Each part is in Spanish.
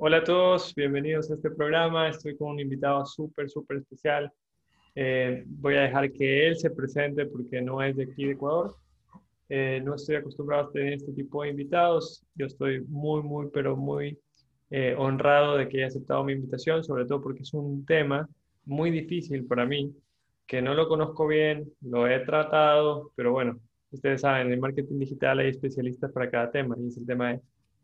Hola a todos, bienvenidos a este programa. Estoy con un invitado súper, súper especial. Eh, voy a dejar que él se presente porque no es de aquí de Ecuador. Eh, no estoy acostumbrado a tener este tipo de invitados. Yo estoy muy, muy, pero muy eh, honrado de que haya aceptado mi invitación, sobre todo porque es un tema muy difícil para mí, que no lo conozco bien, lo he tratado, pero bueno, ustedes saben, en el marketing digital hay especialistas para cada tema y es el tema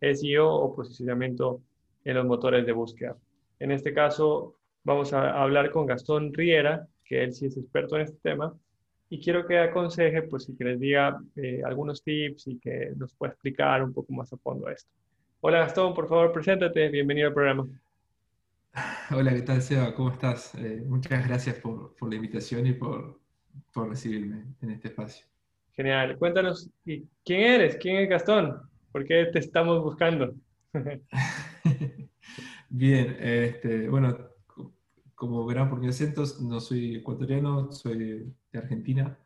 de SEO o posicionamiento en los motores de búsqueda. En este caso, vamos a hablar con Gastón Riera, que él sí es experto en este tema, y quiero que aconseje, pues, y que les diga eh, algunos tips y que nos pueda explicar un poco más a fondo esto. Hola Gastón, por favor, preséntate, bienvenido al programa. Hola, ¿qué tal, Seba? ¿Cómo estás? Eh, muchas gracias por, por, la invitación y por, por recibirme en este espacio. Genial. Cuéntanos, ¿quién eres? ¿Quién es Gastón? ¿Por qué te estamos buscando? Bien, este, bueno, como verán por mi acento, no soy ecuatoriano, soy de Argentina,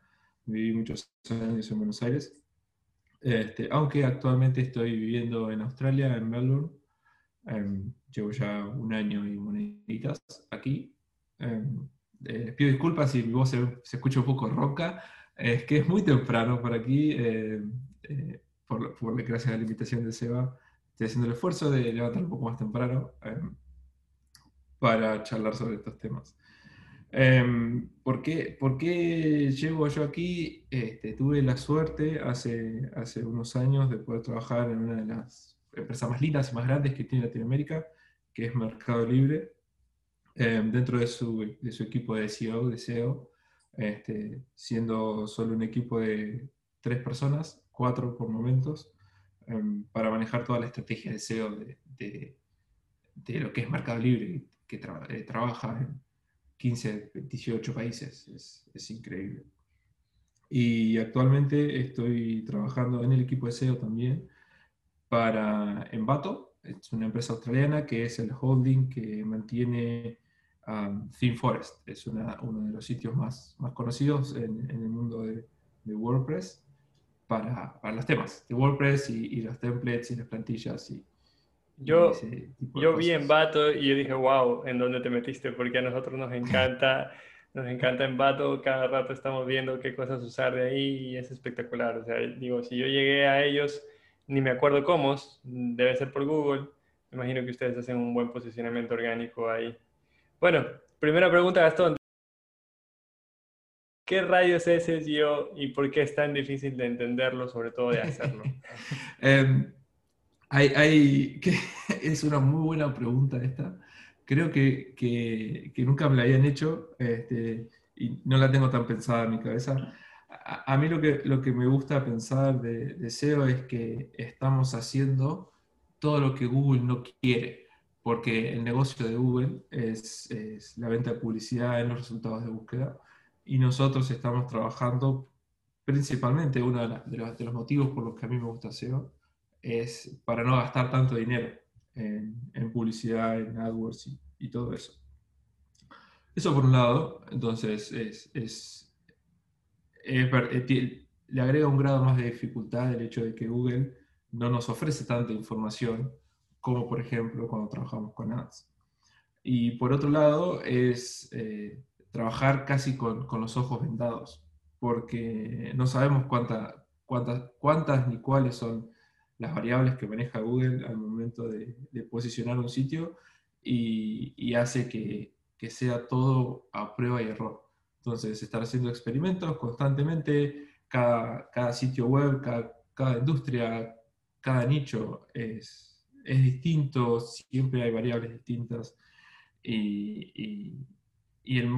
viví muchos años en Buenos Aires, este, aunque actualmente estoy viviendo en Australia, en Melbourne, em, llevo ya un año y moneditas aquí. Em, eh, pido disculpas si mi voz se, escucha un poco ronca, es que es muy temprano por aquí, em, eh, por, por, gracias a la invitación de Seba estoy haciendo el esfuerzo de levantar un poco más temprano em, para charlar sobre estos temas. Em, ¿por, qué, ¿por, qué, llego yo aquí? Este, tuve la suerte hace, hace unos años de poder trabajar en una de las empresas más lindas y más grandes que tiene Latinoamérica, que es Mercado Libre, em, dentro de su, de su, equipo de SEO, de SEO este, siendo solo un equipo de tres personas, cuatro por momentos, Em, para manejar toda la estrategia de SEO de, de, lo que es Mercado Libre, que eh, trabaja en 15, 18 países. Es, es, increíble. Y actualmente estoy trabajando en el equipo de SEO también para Envato, es una empresa australiana que es el holding que mantiene um, ThemeForest, es una, uno de los sitios más, más conocidos en, en el mundo de, de WordPress para, para los temas de WordPress y, y, los templates y las plantillas. Y, yo yo vi en Bato y yo dije, wow, ¿en dónde te metiste? Porque a nosotros nos encanta, nos encanta en Bato, cada rato estamos viendo qué cosas usar de ahí y es espectacular. O sea, digo, si yo llegué a ellos, ni me acuerdo cómo, debe ser por Google. Me imagino que ustedes hacen un buen posicionamiento orgánico ahí. Bueno, primera pregunta, Gastón. ¿Qué rayos es SEO y por qué es tan difícil de entenderlo, sobre todo de hacerlo? Hay, es una muy buena pregunta esta. Creo que, que, nunca me la habían hecho este, y no la tengo tan pensada en mi cabeza. A, mí lo que, lo que me gusta pensar de, SEO es que estamos haciendo todo lo que Google no quiere, porque el negocio de Google es, es la venta de publicidad en los resultados de búsqueda y nosotros estamos trabajando principalmente, uno de, los, motivos por los que a mí me gusta SEO es para no gastar tanto dinero en, publicidad, en AdWords y, todo eso. Eso por un lado, entonces es, es, eh, le agrega un grado más de dificultad el hecho de que Google no nos ofrece tanta información como por ejemplo cuando trabajamos con ads. Y por otro lado es eh, trabajar casi con, con, los ojos vendados, porque no sabemos cuánta, cuántas, cuántas ni cuáles son las variables que maneja Google al momento de, posicionar un sitio y, hace que, que, sea todo a prueba y error. Entonces, estar haciendo experimentos constantemente, cada, cada sitio web, cada, cada, industria, cada nicho es, es distinto, siempre hay variables distintas y, y el,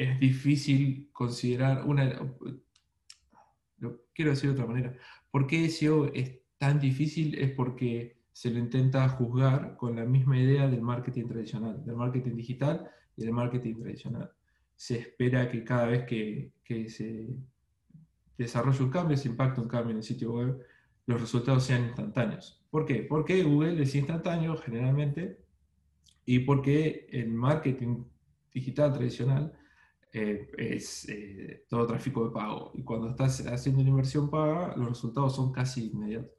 es difícil considerar una... Lo quiero decir de otra manera. ¿Por qué SEO es tan difícil? Es porque se lo intenta juzgar con la misma idea del marketing tradicional, del marketing digital y del marketing tradicional. Se espera que cada vez que, que se desarrolle un cambio, se impacta un cambio en el sitio web, los resultados sean instantáneos. ¿Por qué? Porque Google es instantáneo generalmente y porque el marketing digital tradicional eh, es eh, todo tráfico de pago. Y cuando estás haciendo una inversión paga, los resultados son casi inmediatos.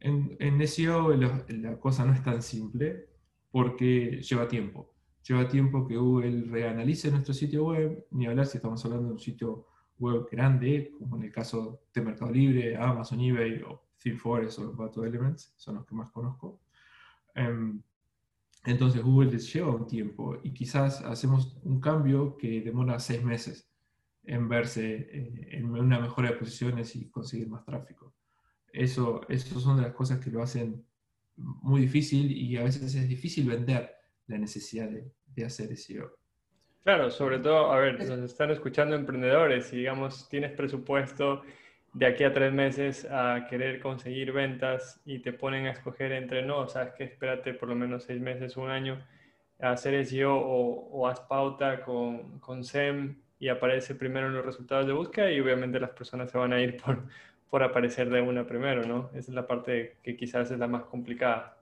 En, en SEO la cosa no es tan simple porque lleva tiempo. Lleva tiempo que Google reanalice nuestro sitio web, ni hablar si estamos hablando de un sitio web grande, como en el caso de Mercado Libre, Amazon, eBay o ThemeForest o Battle Elements, son los que más conozco. Em, entonces Google les lleva un tiempo y quizás hacemos un cambio que demora seis meses en verse eh, en una mejora de posiciones y conseguir más tráfico. Eso, eso son de las cosas que lo hacen muy difícil y a veces es difícil vender la necesidad de, de hacer SEO. Claro, sobre todo, a ver, nos están escuchando emprendedores y digamos, tienes presupuesto de aquí a tres meses a querer conseguir ventas y te ponen a escoger entre no, sabes que espérate por lo menos seis meses, un año, a hacer SEO o, o haz pauta con, con SEM y aparece primero en los resultados de búsqueda y obviamente las personas se van a ir por, por aparecer de una primero, ¿no? Esa es la parte que quizás es la más complicada.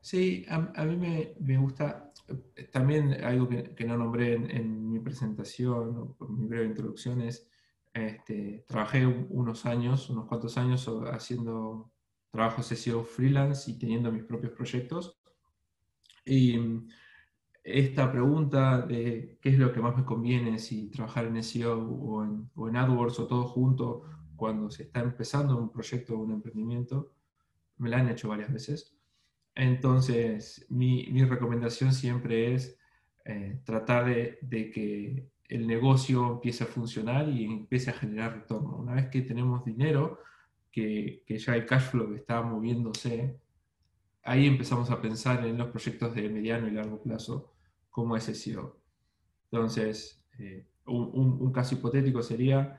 Sí, a, mí me, me, gusta eh, también algo que, no nombré en, mi presentación o en mi breve introducción es, este, trabajé unos años, unos cuantos años haciendo trabajos SEO freelance y teniendo mis propios proyectos. Y esta pregunta de qué es lo que más me conviene, si trabajar en SEO o en, o en AdWords o todo junto, cuando se está empezando un proyecto o un emprendimiento, me la han hecho varias veces. Entonces, mi, mi recomendación siempre es eh, tratar de, de, que el negocio empiece a funcionar y empiece a generar retorno. Una vez que tenemos dinero, que, que ya el cash flow está moviéndose, ahí empezamos a pensar en los proyectos de mediano y largo plazo como ese SEO. Entonces, eh, un, un, caso hipotético sería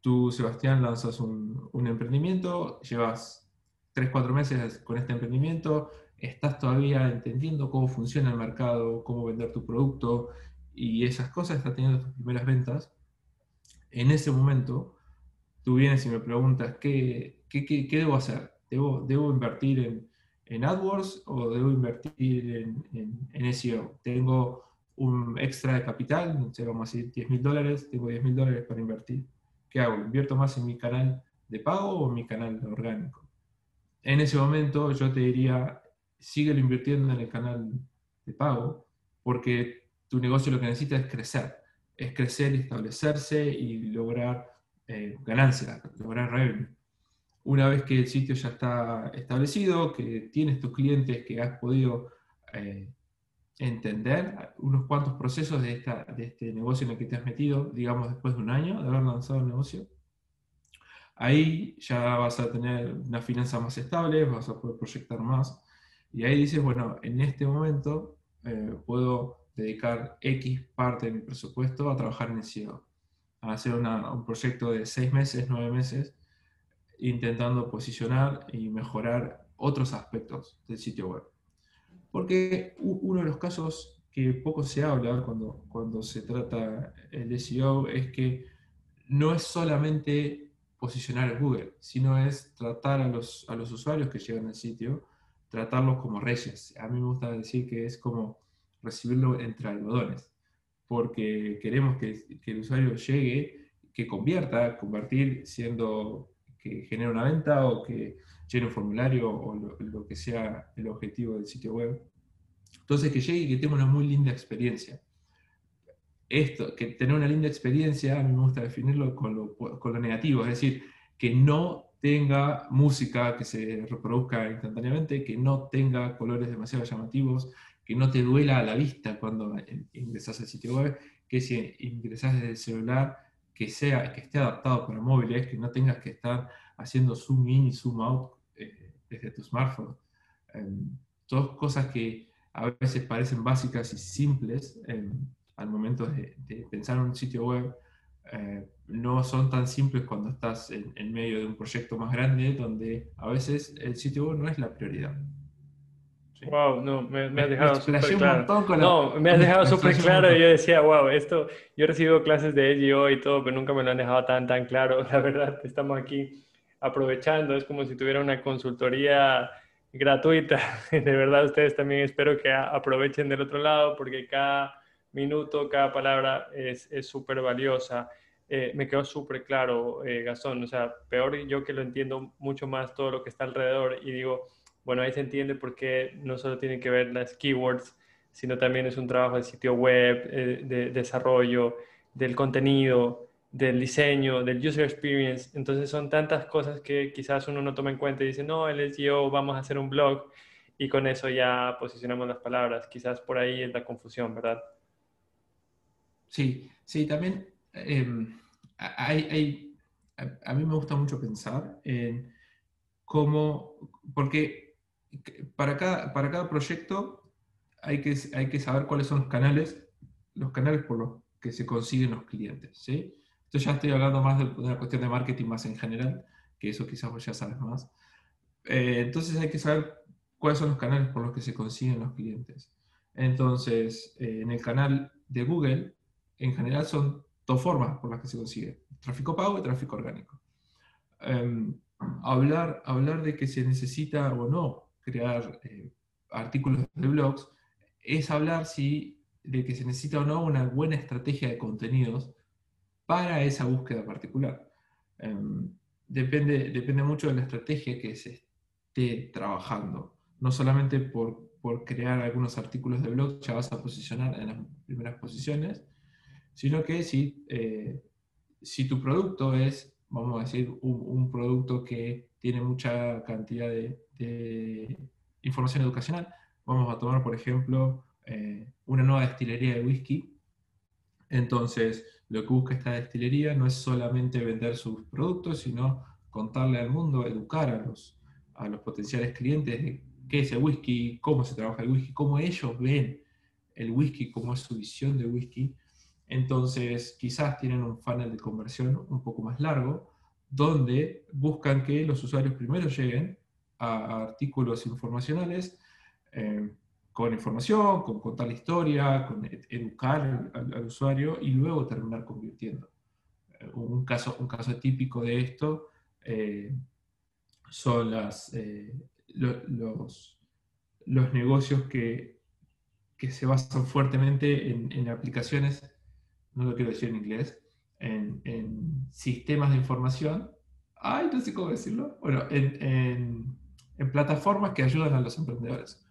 Tú, Sebastián, lanzas un, un emprendimiento, llevas 3, 4 meses con este emprendimiento, estás todavía entendiendo cómo funciona el mercado, cómo vender tu producto y esas cosas, estás teniendo tus primeras ventas. En ese momento, tú vienes y me preguntas, ¿qué, qué, qué, debo hacer? ¿Debo, ¿Debo, invertir en, en, AdWords o debo invertir en, en, en, SEO? Tengo un extra de capital, no sé, vamos a decir 10 mil dólares, tengo 10 mil dólares para invertir. ¿qué hago? ¿Invierto más en mi canal de pago o en mi canal orgánico? En ese momento yo te diría, síguelo invirtiendo en el canal de pago, porque tu negocio lo que necesita es crecer, es crecer, establecerse y lograr eh, ganancias, lograr revenue. Una vez que el sitio ya está establecido, que tienes tus clientes, que has podido eh, entender unos cuantos procesos de, esta, de este negocio en el que te has metido, digamos, después de un año de haber lanzado el negocio. Ahí ya vas a tener una finanza más estable, vas a poder proyectar más. Y ahí dices, bueno, en este momento eh, puedo dedicar X parte de mi presupuesto a trabajar en el SEO, a hacer un proyecto de seis meses, nueve meses, intentando posicionar y mejorar otros aspectos del sitio web. Porque uno de los casos que poco se habla cuando, cuando se trata el SEO es que no es solamente posicionar en Google, sino es tratar a los, a los usuarios que llegan al sitio, tratarlos como reyes. A mí me gusta decir que es como recibirlo entre algodones, porque queremos que, el usuario llegue, que convierta, convertir siendo que genere una venta o que llene un formulario o lo, lo, que sea el objetivo del sitio web. Entonces, que llegue y que tenga una muy linda experiencia. Esto, que tener una linda experiencia, a mí me gusta definirlo con lo, con lo negativo, es decir, que no tenga música que se reproduzca instantáneamente, que no tenga colores demasiado llamativos, que no te duela a la vista cuando ingresas al sitio web, que si ingresas desde el celular, que, sea, que esté adaptado para móviles, que no tengas que estar haciendo zoom in y zoom out eh, desde tu smartphone. Eh, todas cosas que a veces parecen básicas y simples eh, al momento de, de, pensar en un sitio web, eh, no son tan simples cuando estás en, en, medio de un proyecto más grande donde a veces el sitio web no es la prioridad. Wow, no, me, me has dejado súper claro. No, me has dejado súper claro y yo decía, wow, esto, yo recibo clases de SEO y todo, pero nunca me lo han dejado tan, tan claro. La verdad, estamos aquí aprovechando, es como si tuviera una consultoría gratuita. De verdad, ustedes también espero que aprovechen del otro lado porque cada minuto, cada palabra es súper valiosa. eh, me quedó súper claro, eh, Gastón. O sea, peor yo que lo entiendo mucho más todo lo que está alrededor y digo, bueno, ahí se entiende por qué no solo tienen que ver las keywords, sino también es un trabajo de sitio web, eh, de desarrollo, del contenido, del diseño, del user experience. Entonces son tantas cosas que quizás uno no toma en cuenta y dice, no, el SEO, vamos a hacer un blog y con eso ya posicionamos las palabras. Quizás por ahí es la confusión, ¿verdad? Sí, sí, también em, hay, a, mí me gusta mucho pensar en cómo, porque para cada, para cada proyecto hay que, hay que saber cuáles son los canales, los canales por los que se consiguen los clientes, ¿sí? Ya estoy hablando más de, una cuestión de marketing más en general, que eso quizás vos ya sabes más. Eh, entonces hay que saber cuáles son los canales por los que se consiguen los clientes. Entonces, eh, en el canal de Google, en general son dos formas por las que se consigue, tráfico pago y tráfico orgánico. Em, hablar, hablar de que se necesita o no crear eh, artículos de blogs es hablar si, de que se necesita o no una buena estrategia de contenidos para esa búsqueda particular. Em, depende, depende mucho de la estrategia que se esté trabajando. No solamente por, por crear algunos artículos de blog ya vas a posicionar en las primeras posiciones, sino que si, eh, si tu producto es, vamos a decir, un, producto que tiene mucha cantidad de, información educacional, vamos a tomar, por ejemplo, eh, una nueva destilería de whisky. Entonces, lo que busca esta destilería no es solamente vender sus productos, sino contarle al mundo, educar a los, a los potenciales clientes de qué es el whisky, cómo se trabaja el whisky, cómo ellos ven el whisky, cómo es su visión de whisky entonces, quizás tienen un funnel de conversión un poco más largo, donde buscan que los usuarios primero lleguen a artículos informacionales eh, con información, con contar la historia, con educar al, usuario y luego terminar convirtiendo. Eh, un, caso, un caso típico de esto eh, son los, los negocios que, que se basan fuertemente en, en aplicaciones no lo quiero decir en inglés, en, sistemas de información. Ay, no sé cómo decirlo. Bueno, en, plataformas que ayudan a los emprendedores.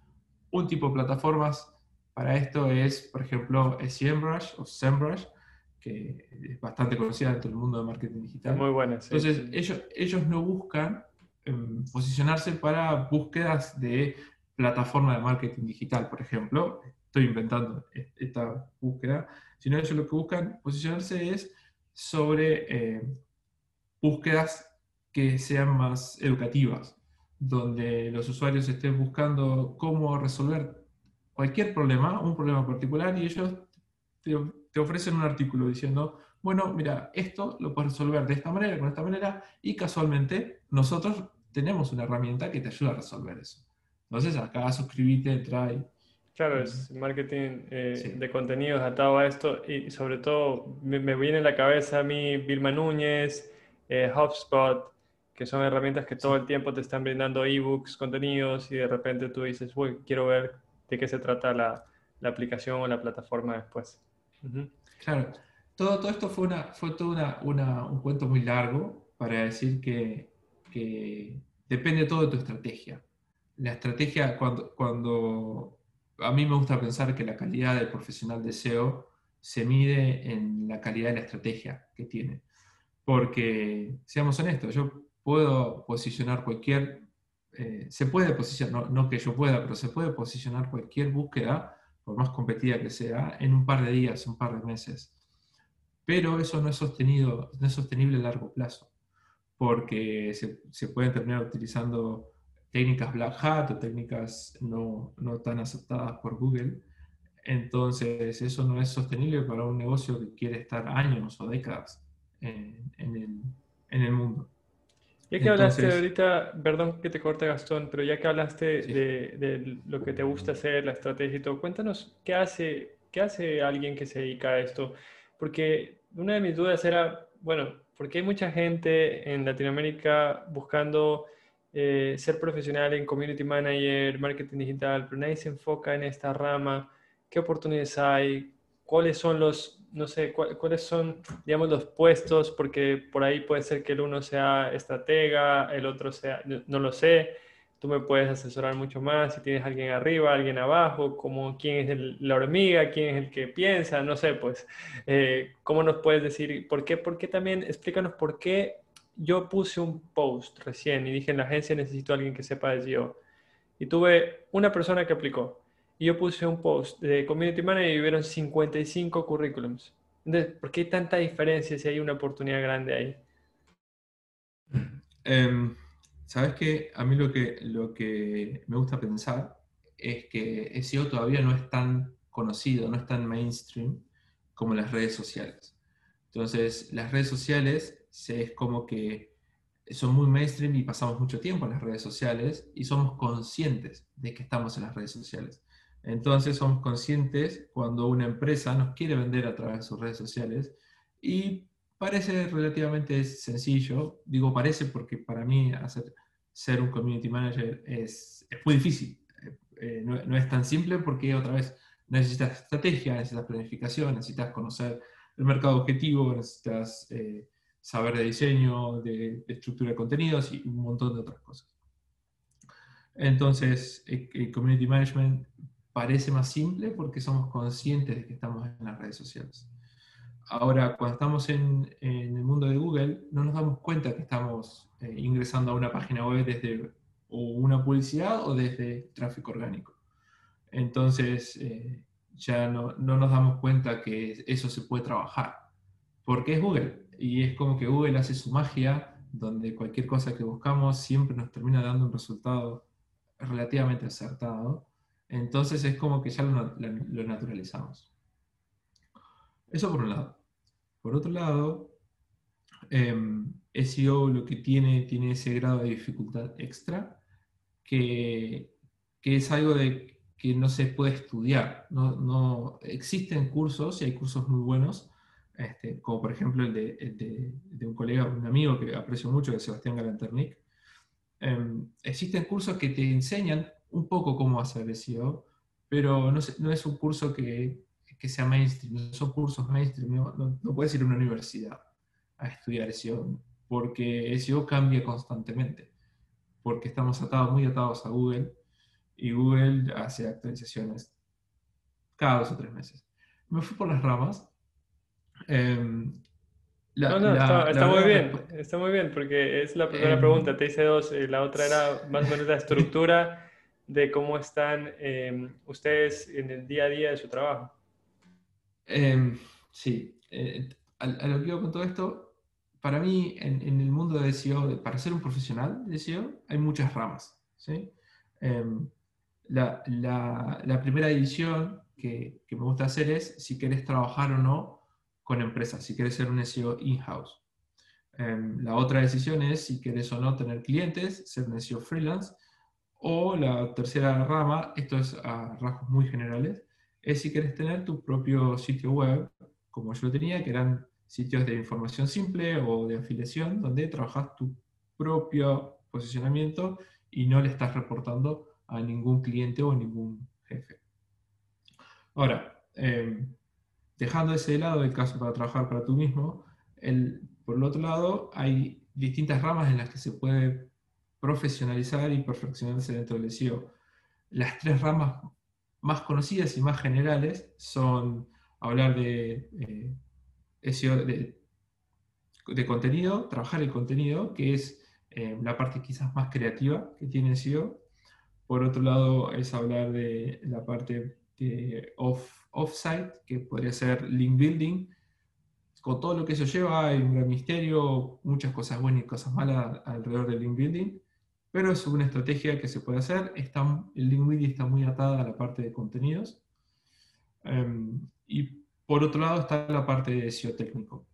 Un tipo de plataformas para esto es, por ejemplo, SEMrush o SEMrush, que es bastante conocida dentro del mundo de marketing digital. Muy buena. Entonces, Ellos, ellos no buscan em, posicionarse para búsquedas de plataforma de marketing digital, por ejemplo. Estoy inventando esta búsqueda sino ellos lo que buscan posicionarse es sobre eh, búsquedas que sean más educativas, donde los usuarios estén buscando cómo resolver cualquier problema, un problema particular, y ellos te, ofrecen un artículo diciendo, bueno, mira, esto lo puedes resolver de esta manera, con esta manera, y casualmente nosotros tenemos una herramienta que te ayuda a resolver eso. Entonces acá suscríbete, entra y Claro, es marketing eh, de contenidos atado a esto y sobre todo me, viene a la cabeza a mí Vilma Núñez, eh, HubSpot, que son herramientas que todo el tiempo te están brindando ebooks, contenidos y de repente tú dices, uy, quiero ver de qué se trata la, la aplicación o la plataforma después. Claro, todo, todo esto fue, una, fue todo una, una, un cuento muy largo para decir que, que depende todo de tu estrategia. La estrategia, cuando, cuando a mí me gusta pensar que la calidad del profesional de SEO se mide en la calidad de la estrategia que tiene. Porque, seamos honestos, yo puedo posicionar cualquier, eh, se puede posicionar, no, que yo pueda, pero se puede posicionar cualquier búsqueda, por más competida que sea, en un par de días, un par de meses. Pero eso no es, sostenido, no es sostenible a largo plazo, porque se, se pueden terminar utilizando técnicas black hat o técnicas no, no tan aceptadas por Google. Entonces, eso no es sostenible para un negocio que quiere estar años o décadas en, el, en el, mundo. Ya que hablaste ahorita, perdón que te corte Gastón, pero ya que hablaste de, de, lo que te gusta hacer, la estrategia y todo, cuéntanos qué hace, qué hace alguien que se dedica a esto. Porque una de mis dudas era, bueno, porque hay mucha gente en Latinoamérica buscando eh, ser profesional en community manager, marketing digital, pero nadie se enfoca en esta rama. ¿Qué oportunidades hay? ¿Cuáles son los, no sé, cuáles son, digamos, los puestos, porque por ahí puede ser que el uno sea estratega, el otro sea, no lo sé, tú me puedes asesorar mucho más si tienes alguien arriba, alguien abajo, como quién es la hormiga, quién es el que piensa, no sé, pues, eh, ¿cómo nos puedes decir por qué? ¿Por qué también? Explícanos por qué yo puse un post recién y dije en la agencia necesito a alguien que sepa de SEO. Y tuve una persona que aplicó. Y yo puse un post de Community Manager y vieron 55 currículums. Entonces, ¿por qué hay tanta diferencia si hay una oportunidad grande ahí? Em, Sabes que a mí lo que, lo que me gusta pensar es que SEO todavía no es tan conocido, no es tan mainstream como las redes sociales. Entonces, las redes sociales es como que son muy mainstream y pasamos mucho tiempo en las redes sociales y somos conscientes de que estamos en las redes sociales. Entonces somos conscientes cuando una empresa nos quiere vender a través de sus redes sociales y parece relativamente sencillo. Digo parece porque para mí hacer, ser un community manager es, es muy difícil. Eh, no, no, es tan simple porque otra vez necesitas estrategia, necesitas planificación, necesitas conocer el mercado objetivo, necesitas... Eh, saber de diseño, de, estructura de contenidos y un montón de otras cosas. Entonces, el community management parece más simple porque somos conscientes de que estamos en las redes sociales. Ahora, cuando estamos en, el mundo de Google, no nos damos cuenta que estamos eh, ingresando a una página web desde una publicidad o desde tráfico orgánico. Entonces, eh, ya no, no, nos damos cuenta que eso se puede trabajar. Porque es Google y es como que Google hace su magia, donde cualquier cosa que buscamos siempre nos termina dando un resultado relativamente acertado. Entonces es como que ya lo, naturalizamos. Eso por un lado. Por otro lado, eh, SEO lo que tiene, tiene ese grado de dificultad extra, que, que es algo de, que no se puede estudiar. No, no, existen cursos, y hay cursos muy buenos, este, como por ejemplo el de, de, un colega, un amigo que aprecio mucho, de Sebastián Galanternick. Em, existen cursos que te enseñan un poco cómo hacer SEO, pero no, no es un curso que, que, sea mainstream, no son cursos mainstream, no, no, puedes ir a una universidad a estudiar SEO, porque SEO cambia constantemente, porque estamos atados, muy atados a Google, y Google hace actualizaciones cada dos o tres meses. Me fui por las ramas, Em, no, no, está, muy bien, está muy bien, porque es la primera em, pregunta, te hice dos, y la otra era más o menos la estructura de cómo están em, ustedes en el día a día de su trabajo. sí, eh, a, lo que digo con todo esto, para mí en, el mundo de SEO, para ser un profesional de SEO, hay muchas ramas. ¿sí? La, la, la, primera división que, que me gusta hacer es si querés trabajar o no con empresas, si quieres ser un SEO in-house. Em, la otra decisión es si quieres o no tener clientes, ser un SEO freelance. O la tercera rama, esto es a rasgos muy generales, es si quieres tener tu propio sitio web, como yo lo tenía, que eran sitios de información simple o de afiliación, donde trabajas tu propio posicionamiento y no le estás reportando a ningún cliente o ningún jefe. Ahora, eh, dejando ese lado el caso para trabajar para tú mismo, el, por el otro lado hay distintas ramas en las que se puede profesionalizar y perfeccionarse dentro del SEO. Las tres ramas más conocidas y más generales son hablar de eh, SEO de, contenido, trabajar el contenido, que es eh, la parte quizás más creativa que tiene SEO. Por otro lado es hablar de la parte de off offsite, que podría ser link building. Con todo lo que eso lleva, hay un gran misterio, muchas cosas buenas y cosas malas alrededor del link building, pero es una estrategia que se puede hacer. Está, el link building está muy atada a la parte de contenidos. Em, y por otro lado está la parte de SEO técnico.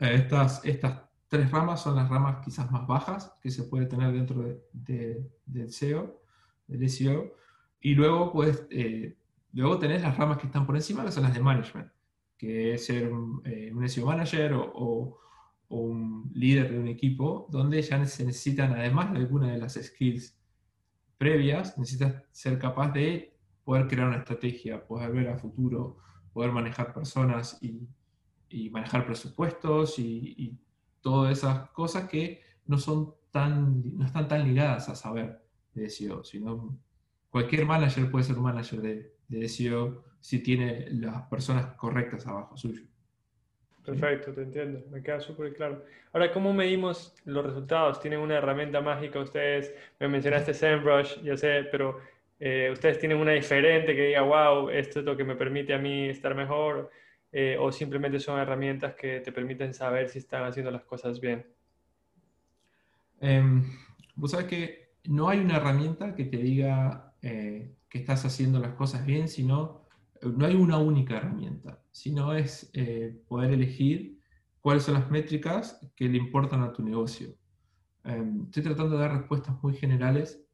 Eh, estas, estas tres ramas son las ramas quizás más bajas que se puede tener dentro de, del SEO, del SEO. Y luego, pues, eh, Luego tenés las ramas que están por encima, que son las de management, que es ser un, eh, SEO manager o, un líder de un equipo, donde ya se necesitan, además de algunas de las skills previas, necesitas ser capaz de poder crear una estrategia, poder ver a futuro, poder manejar personas y, manejar presupuestos y, todas esas cosas que no, son tan, no están tan ligadas a saber de SEO, sino cualquier manager puede ser un manager de, de SEO si tiene las personas correctas abajo suyo. Perfecto, te entiendo, me queda súper claro. Ahora, ¿cómo medimos los resultados? ¿Tienen una herramienta mágica ustedes? Me mencionaste SEMrush, ya sé, pero eh, ustedes tienen una diferente que diga, wow, esto es lo que me permite a mí estar mejor, eh, o simplemente son herramientas que te permiten saber si están haciendo las cosas bien. Eh, Vos sabés que no hay una herramienta que te diga eh, que estás haciendo las cosas bien, sino no hay una única herramienta, sino es eh, poder elegir cuáles son las métricas que le importan a tu negocio. Em, estoy tratando de dar respuestas muy generales,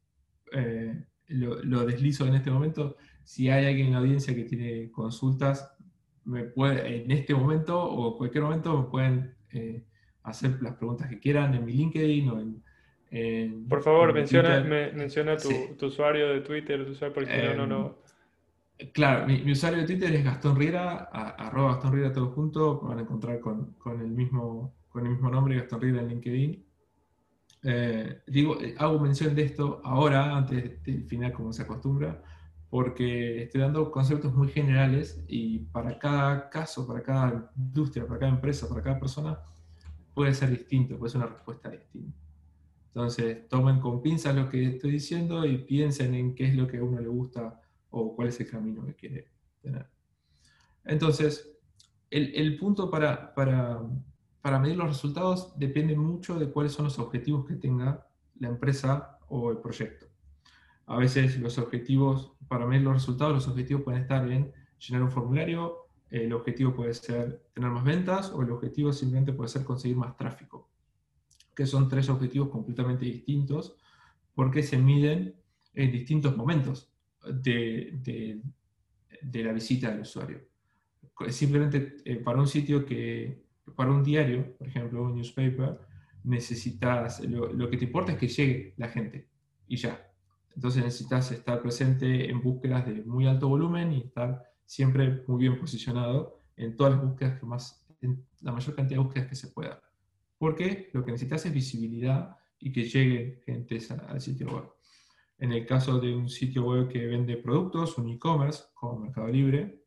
eh, lo, deslizo en este momento. Si hay alguien en la audiencia que tiene consultas, me puede, en este momento o en cualquier momento me pueden eh, hacer las preguntas que quieran en mi LinkedIn o en... Por favor, menciona, menciona tu, usuario de Twitter, tu usuario, porque no, no, no em, Claro, mi, usuario de Twitter es Gastón Riera, arroba Gastón Riera todo junto, van a encontrar con, el, mismo, con el mismo nombre, Gastón Riera en LinkedIn. Eh, digo, eh, hago mención de esto ahora, antes del final, como se acostumbra, porque estoy dando conceptos muy generales y para cada caso, para cada industria, para cada empresa, para cada persona, puede ser distinto, puede ser una respuesta distinta. Entonces, tomen con pinzas lo que estoy diciendo y piensen en qué es lo que a uno le gusta o cuál es el camino que quiere tener. Entonces, el, punto para, para, medir los resultados depende mucho de cuáles son los objetivos que tenga la empresa o el proyecto. A veces los objetivos, para medir los resultados, los objetivos pueden estar en llenar un formulario, el objetivo puede ser tener más ventas o el objetivo simplemente puede ser conseguir más tráfico, que son tres objetivos completamente distintos porque se miden en distintos momentos de, de, la visita del usuario. Simplemente eh, para un sitio que, para un diario, por ejemplo, un newspaper, necesitas, lo, que te importa es que llegue la gente y ya. Entonces necesitas estar presente en búsquedas de muy alto volumen y estar siempre muy bien posicionado en todas las búsquedas que más, en la mayor cantidad de búsquedas que se pueda. Porque lo que necesitas es visibilidad y que llegue gente al sitio web. En el caso de un sitio web que vende productos, un e-commerce como Mercado Libre,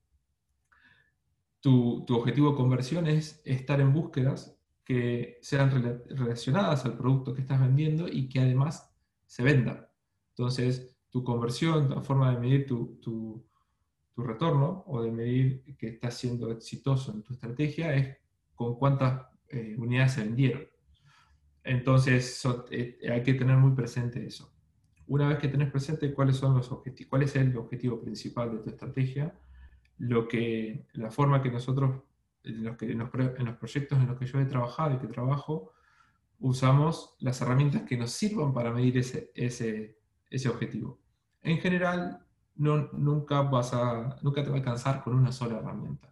tu, objetivo de conversión es estar en búsquedas que sean relacionadas al producto que estás vendiendo y que además se vendan. Entonces, tu conversión, la forma de medir tu, retorno o de medir que estás siendo exitoso en tu estrategia es con cuántas eh, unidades se vendieron. Entonces, eh, hay que tener muy presente eso una vez que tenés presente cuáles son los objetivos, cuál es el objetivo principal de tu estrategia, lo que, la forma que nosotros, en los, que, en los, proyectos en los que yo he trabajado y que trabajo, usamos las herramientas que nos sirvan para medir ese, ese, ese objetivo. En general, no, nunca, vas a, nunca te va a alcanzar con una sola herramienta.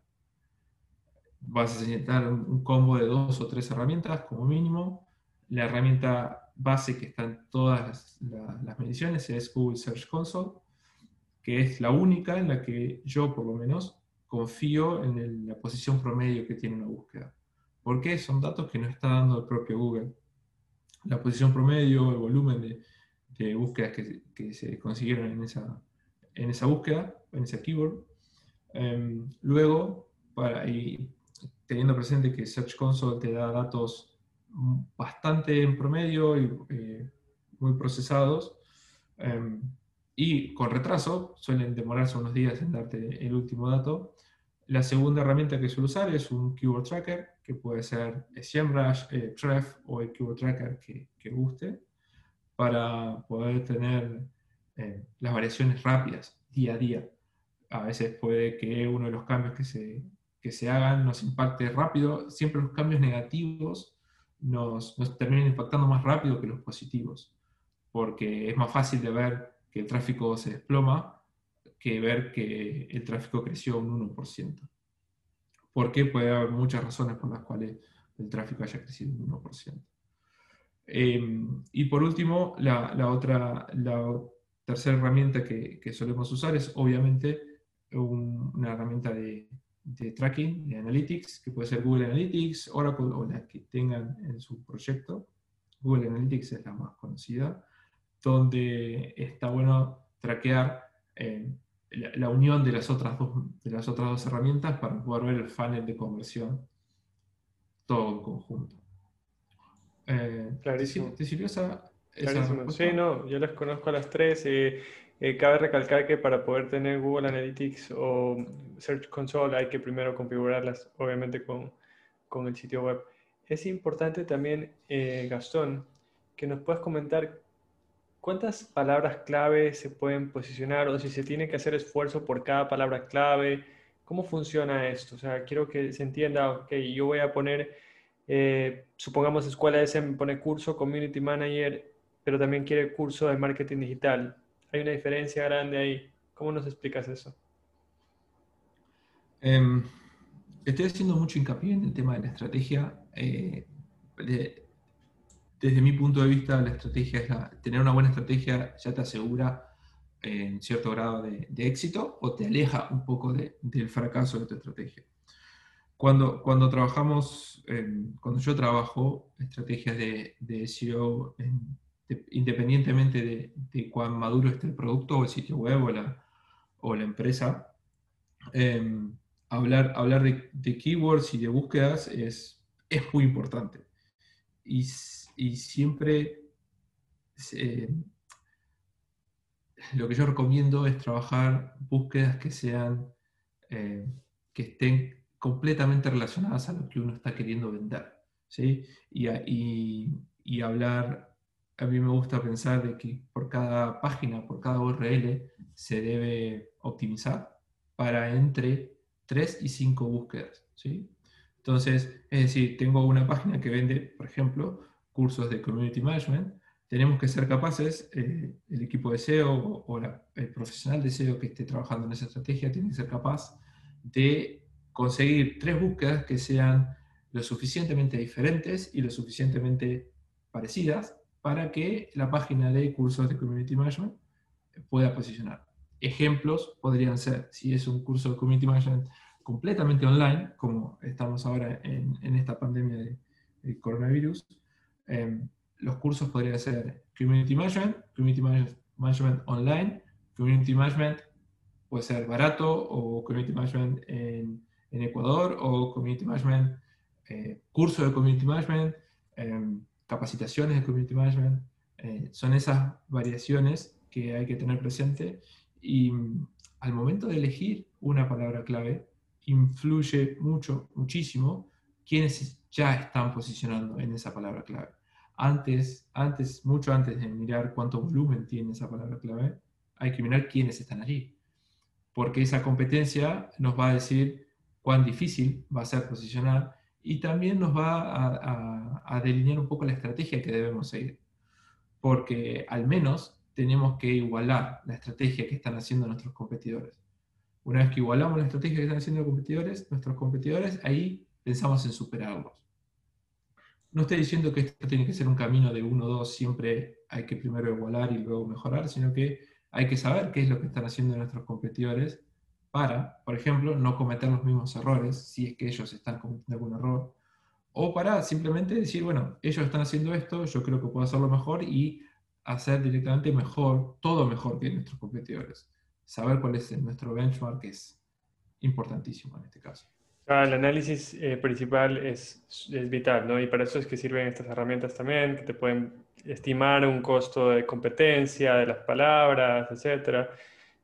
Vas a necesitar un combo de dos o tres herramientas como mínimo. La herramienta base que está en todas las, mediciones es Google Search Console, que es la única en la que yo, por lo menos, confío en la posición promedio que tiene una búsqueda. porque Son datos que no está dando el propio Google. La posición promedio, el volumen de, búsquedas que, se consiguieron en esa, en esa búsqueda, en ese keyword. Em, luego, para, y teniendo presente que Search Console te da datos bastante en promedio y eh, muy procesados. Em, y con retraso, suelen demorarse unos días en darte el último dato. La segunda herramienta que suelo usar es un Keyword Tracker, que puede ser SEMrush, eh, Tref o el Keyword Tracker que, guste, para poder tener eh, las variaciones rápidas, día a día. A veces puede que uno de los cambios que se, que se hagan nos impacte rápido. Siempre los cambios negativos nos, nos terminan impactando más rápido que los positivos, porque es más fácil de ver que el tráfico se desploma que ver que el tráfico creció un 1%. Porque puede haber muchas razones por las cuales el tráfico haya crecido un 1%. Em, y por último, la, la, otra, la tercera herramienta que, que, solemos usar es obviamente una herramienta de, de tracking, de analytics, que puede ser Google Analytics, Oracle o la que tengan en su proyecto. Google Analytics es la más conocida, donde está bueno traquear eh, la, unión de las, otras dos, de las otras dos herramientas para poder ver el funnel de conversión todo en conjunto. Eh, Clarísimo. ¿Te sirvió esa, Sí, no, yo las conozco a las tres. Eh, eh, cabe recalcar que para poder tener Google Analytics o Search Console hay que primero configurarlas, obviamente, con, con el sitio web. Es importante también, eh, Gastón, que nos puedas comentar cuántas palabras clave se pueden posicionar o si se tiene que hacer esfuerzo por cada palabra clave. ¿Cómo funciona esto? O sea, quiero que se entienda, ok, yo voy a poner, supongamos escuela S pone curso, community manager, pero también quiere curso de marketing digital. Hay una diferencia grande ahí. ¿Cómo nos explicas eso? Em, estoy haciendo mucho hincapié en el tema de la estrategia. Eh, desde mi punto de vista, la estrategia es tener una buena estrategia ya te asegura en cierto grado de, éxito o te aleja un poco del fracaso de tu estrategia. Cuando, cuando trabajamos, cuando yo trabajo estrategias de, de SEO en, independientemente de, cuán maduro esté el producto o el sitio web o la, o la empresa, em, hablar, hablar de, keywords y de búsquedas es, es muy importante. Y, y siempre em, lo que yo recomiendo es trabajar búsquedas que sean, em, que estén completamente relacionadas a lo que uno está queriendo vender. ¿sí? Y, y, y hablar a mí me gusta pensar de que por cada página, por cada URL, se debe optimizar para entre 3 y 5 búsquedas. ¿sí? Entonces, es decir, tengo una página que vende, por ejemplo, cursos de Community Management. Tenemos que ser capaces, eh, el equipo de SEO o, el profesional de SEO que esté trabajando en esa estrategia tiene que ser capaz de conseguir tres búsquedas que sean lo suficientemente diferentes y lo suficientemente parecidas para que la página de cursos de Community Management pueda posicionar. Ejemplos podrían ser, si es un curso de Community Management completamente online, como estamos ahora en, esta pandemia de, coronavirus, em, los cursos podrían ser Community Management, Community Management Online, Community Management puede ser barato o Community Management en, Ecuador o Community Management, eh, curso de Community Management, em, capacitaciones de Community Management, eh, son esas variaciones que hay que tener presente y mm, al momento de elegir una palabra clave, influye mucho, muchísimo, quienes ya están posicionando en esa palabra clave. Antes, antes, mucho antes de mirar cuánto volumen tiene esa palabra clave, hay que mirar quiénes están allí. Porque esa competencia nos va a decir cuán difícil va a ser posicionar y también nos va a, delinear un poco la estrategia que debemos seguir. Porque al menos tenemos que igualar la estrategia que están haciendo nuestros competidores. Una vez que igualamos la estrategia que están haciendo los competidores, nuestros competidores, ahí pensamos en superarlos. No estoy diciendo que esto tiene que ser un camino de uno o dos, siempre hay que primero igualar y luego mejorar, sino que hay que saber qué es lo que están haciendo nuestros competidores para, por ejemplo, no cometer los mismos errores si es que ellos están cometiendo algún error, o para simplemente decir, bueno, ellos están haciendo esto, yo creo que puedo hacerlo mejor y hacer directamente mejor, todo mejor que nuestros competidores. Saber cuál es nuestro benchmark es importantísimo en este caso. el análisis eh, principal es, es, vital, ¿no? Y para eso es que sirven estas herramientas también, que te pueden estimar un costo de competencia, de las palabras, etcétera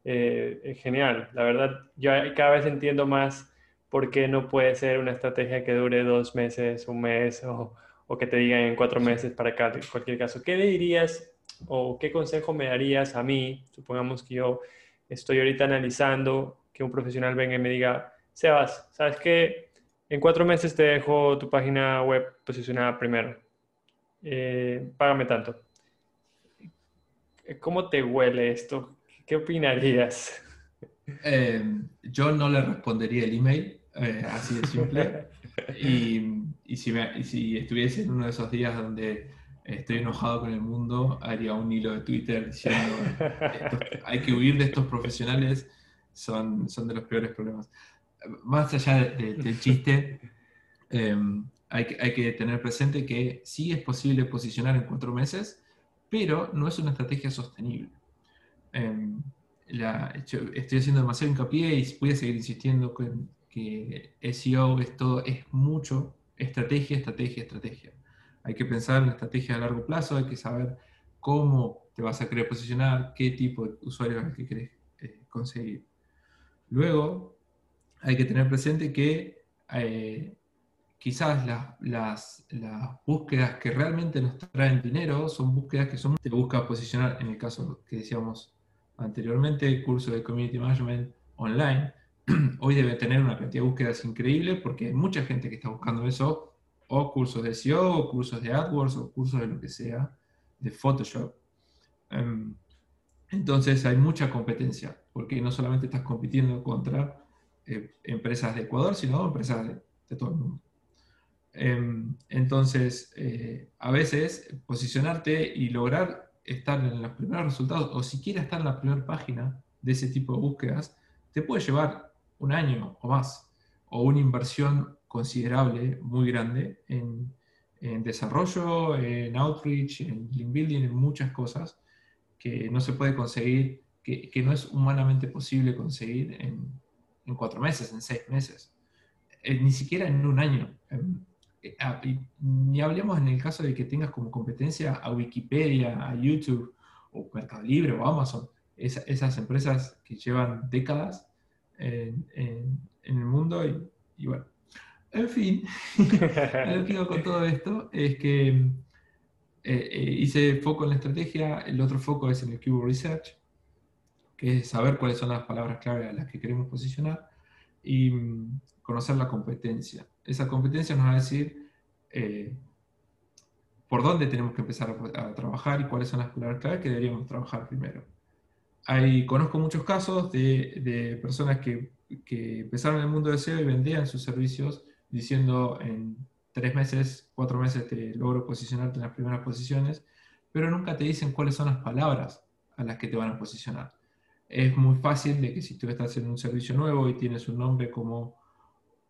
eh, genial. La verdad, yo cada vez entiendo más por qué no puede ser una estrategia que dure dos meses, un mes o, o que te digan en cuatro meses para cada, cualquier caso. ¿Qué le dirías o qué consejo me darías a mí? Supongamos que yo estoy ahorita analizando que un profesional venga y me diga, Sebas, ¿sabes qué? En cuatro meses te dejo tu página web posicionada primero. Eh, págame tanto. ¿Cómo te huele esto? ¿Qué opinarías? Eh, yo no le respondería el email, eh, así de simple. y, si estuviese en uno de esos días donde estoy enojado con el mundo, haría un hilo de Twitter diciendo hay que huir de estos profesionales, son, son de los peores problemas. más allá del chiste, em, hay, que, tener presente que sí es posible posicionar en cuatro meses, pero no es una estrategia sostenible. Em, estoy haciendo demasiado hincapié y voy a seguir insistiendo que, que SEO es todo, es mucho estrategia, estrategia, estrategia. Hay que pensar en la estrategia a largo plazo, hay que saber cómo te vas a querer posicionar, qué tipo de usuario es el que querés eh, conseguir. Luego, hay que tener presente que eh, quizás las, búsquedas que realmente nos traen dinero son búsquedas que son, te busca posicionar, en el caso que decíamos anteriormente, curso de Community Management online, hoy debe tener una cantidad de búsquedas increíble porque hay mucha gente que está buscando eso o cursos de SEO, o cursos de AdWords, o cursos de lo que sea, de Photoshop. Em, entonces hay mucha competencia, porque no solamente estás compitiendo contra eh, empresas de Ecuador, sino empresas de, todo el mundo. Em, entonces, eh, a veces posicionarte y lograr estar en los primeros resultados, o siquiera estar en la primera página de ese tipo de búsquedas, te puede llevar un año o más, o una inversión considerable, muy grande, en, desarrollo, en outreach, en link building, en muchas cosas que no se puede conseguir, que, no es humanamente posible conseguir en, cuatro meses, en seis meses, eh, ni siquiera en un año. Eh, ah, ni hablemos en el caso de que tengas como competencia a Wikipedia, a YouTube, o Mercado Libre, o Amazon, esas empresas que llevan décadas en, el mundo y bueno, en fin, lo que digo con todo esto es que eh, eh, hice foco en la estrategia, el otro foco es en el Keyword Research, que es saber cuáles son las palabras clave a las que queremos posicionar y conocer la competencia. Esa competencia nos va a decir eh, por dónde tenemos que empezar a, trabajar y cuáles son las palabras clave que deberíamos trabajar primero. Hay, conozco muchos casos de, personas que, que empezaron en el mundo de SEO y vendían sus servicios diciendo en tres meses, cuatro meses te logro posicionarte en las primeras posiciones, pero nunca te dicen cuáles son las palabras a las que te van a posicionar. Es muy fácil de que si tú estás en un servicio nuevo y tienes un nombre como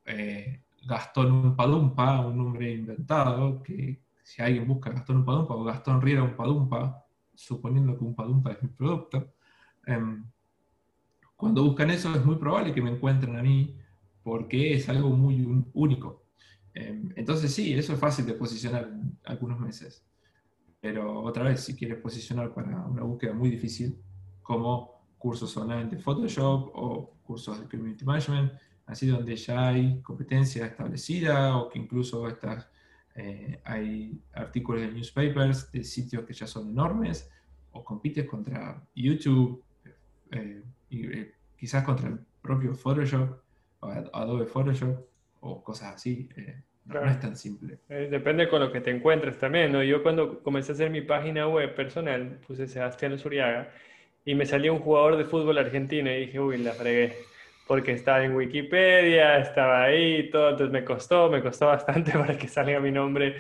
eh, Gastón Umpadumpa, un nombre inventado, que si alguien busca Gastón Umpadumpa o Gastón Riera Umpadumpa, suponiendo que Umpadumpa es mi producto, em, cuando buscan eso es muy probable que me encuentren a mí porque es algo muy único. Em, entonces sí, eso es fácil de posicionar en algunos meses. Pero otra vez, si quieres posicionar para una búsqueda muy difícil, como cursos online de Photoshop o cursos de Community Management, así donde ya hay competencia establecida o que incluso estas, eh, hay artículos de newspapers de sitios que ya son enormes, o compites contra YouTube, eh, y eh, quizás contra el propio Photoshop, Adobe Photoshop o cosas así. Eh, no, es tan simple. Depende con lo que te encuentres también, ¿no? Yo cuando comencé a hacer mi página web personal, puse Sebastián Zuriaga y me salió un jugador de fútbol argentino y dije, uy, la fregué. Porque estaba en Wikipedia, estaba ahí, todo, entonces me costó, me costó bastante para que salga mi nombre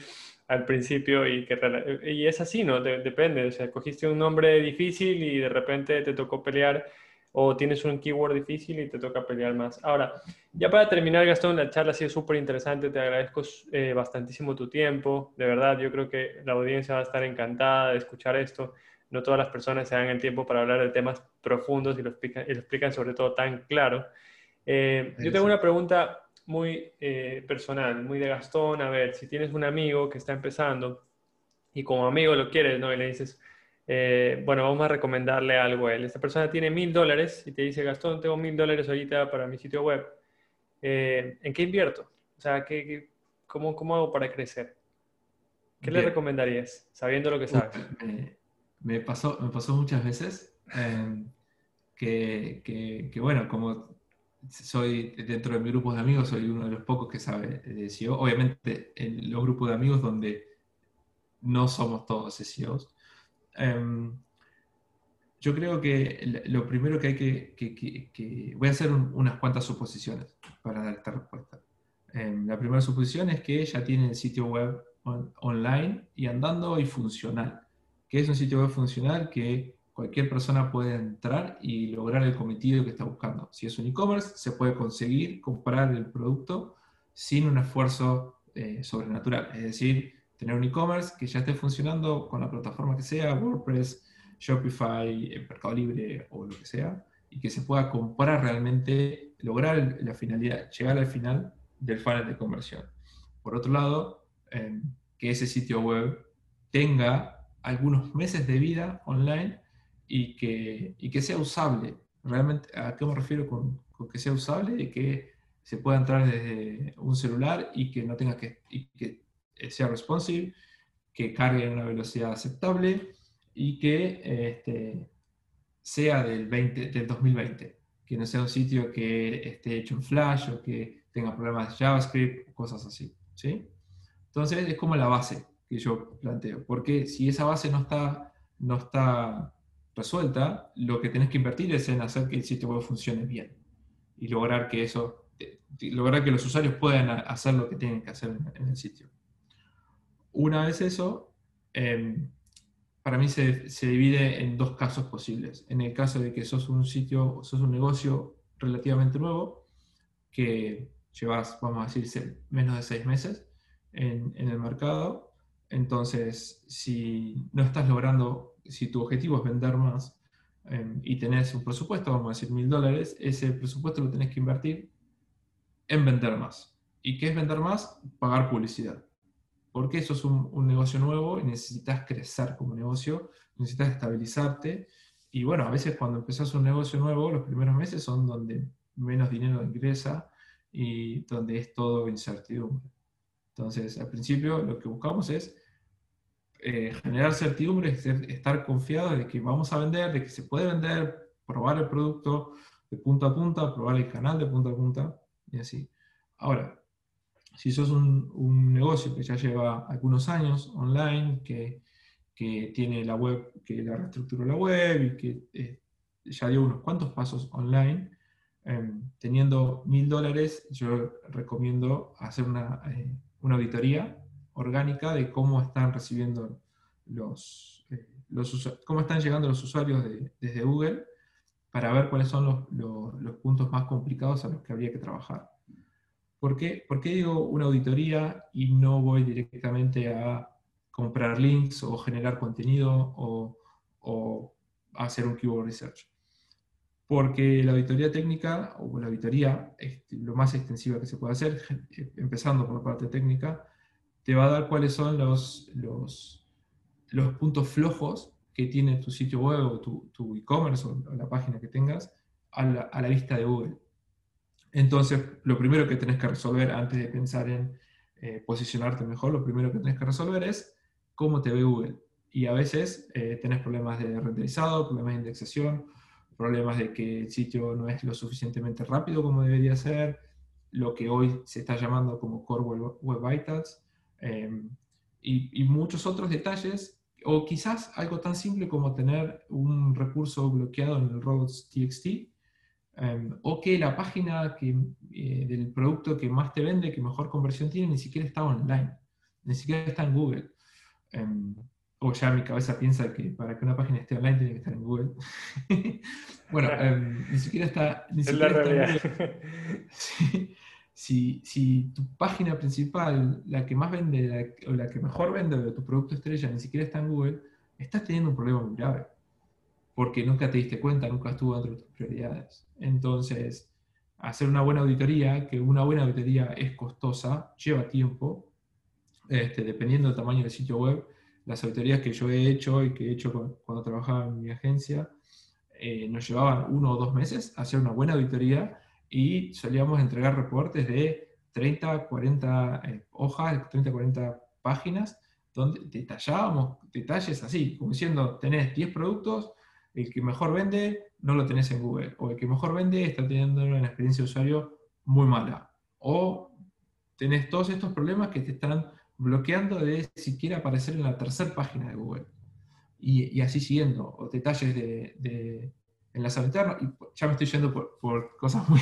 al principio y que y es así, ¿no? depende, o sea, cogiste un nombre difícil y de repente te tocó pelear o tienes un keyword difícil y te toca pelear más. Ahora, ya para terminar, Gastón, la charla ha sido súper interesante, te agradezco eh, tu tiempo, de verdad, yo creo que la audiencia va a estar encantada de escuchar esto. No todas las personas se dan el tiempo para hablar de temas profundos y lo explican, y lo explican sobre todo tan claro. Eh, yo tengo una pregunta muy eh, personal, muy de Gastón. A ver, si tienes un amigo que está empezando y como amigo lo quieres, ¿no? Y le dices, eh, bueno, vamos a recomendarle algo a él. Esta persona tiene mil dólares y te dice, Gastón, tengo mil dólares ahorita para mi sitio web. ¿En qué invierto? O sea, ¿qué, cómo, cómo, hago para crecer? ¿Qué le recomendarías, sabiendo lo que sabes? Me, pasó, me pasó muchas veces em, que, que, bueno, como soy dentro de mi grupo de amigos, soy uno de los pocos que sabe de SEO. Obviamente, en los grupos de amigos donde no somos todos SEOs, Em, yo creo que lo primero que hay que, voy a hacer unas cuantas suposiciones para dar esta respuesta. Em, la primera suposición es que ya tiene el sitio web online y andando y funcional. Que es un sitio web funcional que cualquier persona puede entrar y lograr el cometido que está buscando. si es un e-commerce, se puede conseguir comprar el producto sin un esfuerzo eh, sobrenatural. Es decir, tener un e-commerce que ya esté funcionando con la plataforma que sea, WordPress, Shopify, eh, Mercado Libre o lo que sea, y que se pueda comprar realmente, lograr la finalidad, llegar al final del funnel de conversión. Por otro lado, em, que ese sitio web tenga algunos meses de vida online y que, y que sea usable. Realmente, ¿a qué me refiero con, con, que sea usable? Y que se pueda entrar desde un celular y que no tenga que, y que sea responsive, que cargue a una velocidad aceptable y que este, sea del, 20, del 2020, que no sea un sitio que esté hecho en Flash o que tenga problemas de JavaScript, cosas así. ¿sí? Entonces es como la base que yo planteo, porque si esa base no está, no está resuelta, lo que tenés que invertir es en hacer que el sitio web funcione bien y lograr que eso, lograr que los usuarios puedan hacer lo que tienen que hacer en, el sitio. Una vez eso, em, para mí se, se, divide en dos casos posibles. En el caso de que sos un sitio, sos un negocio relativamente nuevo, que llevas, vamos a decir, menos de seis meses en, en el mercado, entonces si no estás logrando, si tu objetivo es vender más eh, y tenés un presupuesto, vamos a decir mil dólares, ese presupuesto lo tenés que invertir en vender más. ¿Y qué es vender más? Pagar publicidad porque eso es un, negocio nuevo y necesitas crecer como negocio, necesitas estabilizarte. Y bueno, a veces cuando empezás un negocio nuevo, los primeros meses son donde menos dinero ingresa y donde es todo incertidumbre. Entonces, al principio lo que buscamos es eh, generar certidumbre, estar confiado de que vamos a vender, de que se puede vender, probar el producto de punta a punta, probar el canal de punta a punta y así. Ahora, si sos un, negocio que ya lleva algunos años online, que, tiene la web, que la reestructuró la web y que eh, ya dio unos cuantos pasos online, em, teniendo mil dólares, yo recomiendo hacer una, eh, auditoría orgánica de cómo están recibiendo los, eh, cómo están llegando los usuarios desde Google para ver cuáles son los, los puntos más complicados a los que habría que trabajar. ¿Por qué, ¿Por qué digo una auditoría y no voy directamente a comprar links o generar contenido o, o hacer un keyword research? Porque la auditoría técnica o la auditoría, este, lo más extensiva que se puede hacer, empezando por la parte técnica, te va a dar cuáles son los, los, puntos flojos que tiene tu sitio web o tu e-commerce o la página que tengas a la, a la vista de Google. Entonces, lo primero que tenés que resolver antes de pensar en eh, posicionarte mejor, lo primero que tenés que resolver es cómo te ve Google. Y a veces eh, tenés problemas de renderizado, problemas de indexación, problemas de que el sitio no es lo suficientemente rápido como debería ser, lo que hoy se está llamando como Core Web, Vitals, em, y, muchos otros detalles, o quizás algo tan simple como tener un recurso bloqueado en el robots.txt Em, o que la página que, eh, del producto que más te vende, que mejor conversión tiene, ni siquiera está online, ni siquiera está en Google. O ya mi cabeza piensa que para que una página esté online tiene que estar en Google. bueno, em, ni siquiera está, ni siquiera está si, si, tu página principal, la que más vende o la que mejor vende de tu producto estrella, ni siquiera está en Google, estás teniendo un problema muy grave porque nunca te diste cuenta, nunca estuvo dentro de tus prioridades. Entonces, hacer una buena auditoría, que una buena auditoría es costosa, lleva tiempo, este, dependiendo del tamaño del sitio web. Las auditorías que yo he hecho y que he hecho cuando, trabajaba en mi agencia, eh, nos llevaban uno o dos meses a hacer una buena auditoría y solíamos entregar reportes de 30, 40 eh, hojas, 30, 40 páginas, donde detallábamos detalles así, como diciendo, tenés 10 productos, el que mejor vende no lo tenés en Google, o el que mejor vende está teniendo una experiencia de usuario muy mala, o tenés todos estos problemas que te están bloqueando de siquiera aparecer en la tercera página de Google. Y, así siguiendo, o detalles de, de enlace interno, y ya me estoy yendo por, cosas muy,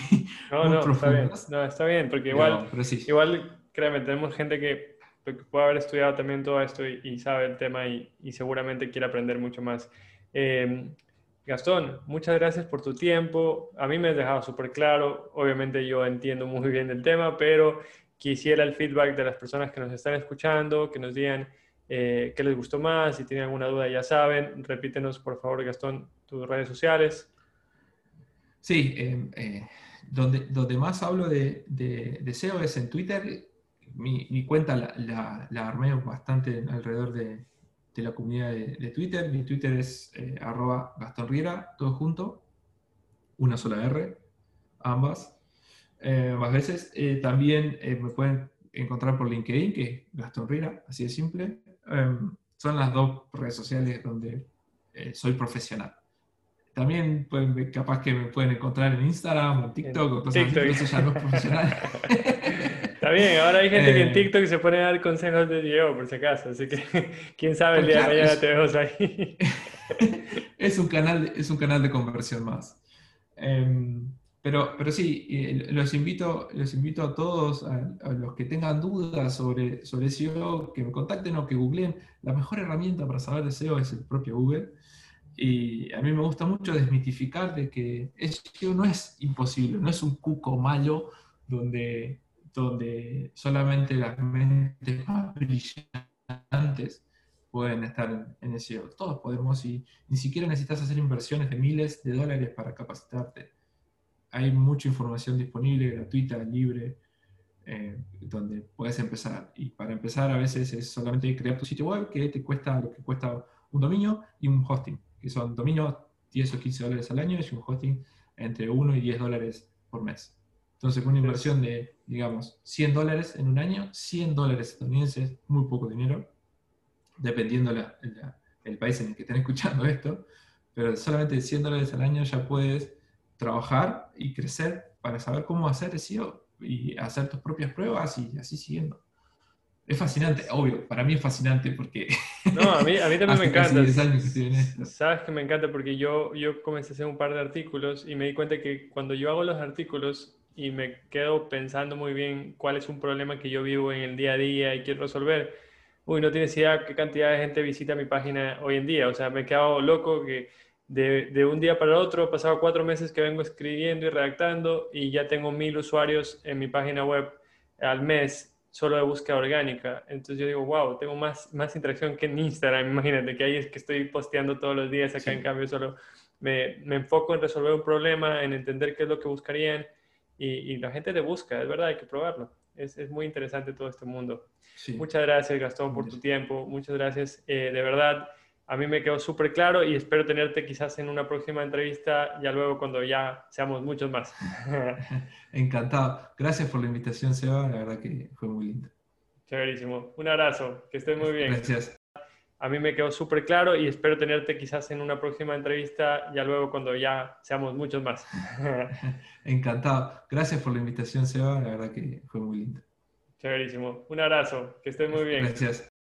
no, no, Está bien. No, está bien, porque igual, igual, créeme, tenemos gente que, puede haber estudiado también todo esto y, sabe el tema y, y seguramente quiere aprender mucho más. Eh, Gastón, muchas gracias por tu tiempo. A mí me has dejado súper claro. Obviamente yo entiendo muy bien el tema, pero quisiera el feedback de las personas que nos están escuchando, que nos digan eh, qué les gustó más. Si tienen alguna duda, ya saben. Repítenos, por favor, Gastón, tus redes sociales. Sí, em, eh, donde, donde más hablo de, de, SEO es en Twitter. Mi, cuenta la, la armé bastante alrededor de, de la comunidad de, Twitter. Mi Twitter es eh, arroba Gastón Riera, todo junto, una sola R, ambas, eh, más veces. Eh, también me pueden encontrar por LinkedIn, que es Gastón Riera, así de simple. Em, son las dos redes sociales donde soy profesional. También pueden, capaz que me pueden encontrar en Instagram o TikTok o cosas así, eso ya no es profesional. Está bien, ahora hay gente que en eh. TikTok se pone a dar consejos de Diego, por si acaso, así que quién sabe el día de mañana te vemos ahí. es, un canal, es un canal de conversión más. Em, pero, pero sí, los invito, los invito a todos, a, los que tengan dudas sobre, sobre SEO, que me contacten o que googleen. La mejor herramienta para saber de SEO es el propio Google. Y a mí me gusta mucho desmitificar de que SEO no es imposible, no es un cuco malo donde donde solamente las mentes más brillantes pueden estar en, SEO. Todos podemos y ni siquiera necesitas hacer inversiones de miles de dólares para capacitarte. Hay mucha información disponible, gratuita, libre, eh, donde puedes empezar. Y para empezar a veces es solamente crear tu sitio web que te cuesta lo que cuesta un dominio y un hosting, que son dominios 10 o 15 dólares al año y un hosting entre 1 y 10 dólares por mes. Entonces, con una inversión de, digamos, 100 dólares en un año, 100 dólares estadounidenses, muy poco dinero, dependiendo la, el país en el que estén escuchando esto, pero solamente 100 dólares al año ya puedes trabajar y crecer para saber cómo hacer SEO y hacer tus propias pruebas y así siguiendo. Es fascinante, obvio, para mí es fascinante porque... No, a mí, a mí también me encanta. Sabes que me encanta porque yo, yo comencé a hacer un par de artículos y me di cuenta que cuando yo hago los artículos y me quedo pensando muy bien cuál es un problema que yo vivo en el día a día y quiero resolver. Uy, no tienes idea qué cantidad de gente visita mi página hoy en día. O sea, me he quedado loco que de, de un día para otro, he pasado cuatro meses que vengo escribiendo y redactando y ya tengo mil usuarios en mi página web al mes solo de búsqueda orgánica. Entonces yo digo, wow, tengo más, más interacción que en Instagram. Imagínate que ahí es que estoy posteando todos los días. Acá en cambio solo me, me enfoco en resolver un problema, en entender qué es lo que buscarían y, la gente te busca, es verdad, hay que probarlo. Es, es muy interesante todo este mundo. Muchas gracias, Gastón, por tu tiempo. Muchas gracias. Eh, de verdad, a mí me quedó súper claro y espero tenerte quizás en una próxima entrevista, ya luego cuando ya seamos muchos más. Encantado. Gracias por la invitación, Seba. La verdad que fue muy lindo. Chéverísimo. Un abrazo. Que estés muy bien. Gracias a mí me quedó súper claro y espero tenerte quizás en una próxima entrevista, ya luego cuando ya seamos muchos más. Encantado. Gracias por la invitación, Seba. La verdad que fue muy lindo. Chéverísimo. Un abrazo. Que estés muy bien. Gracias.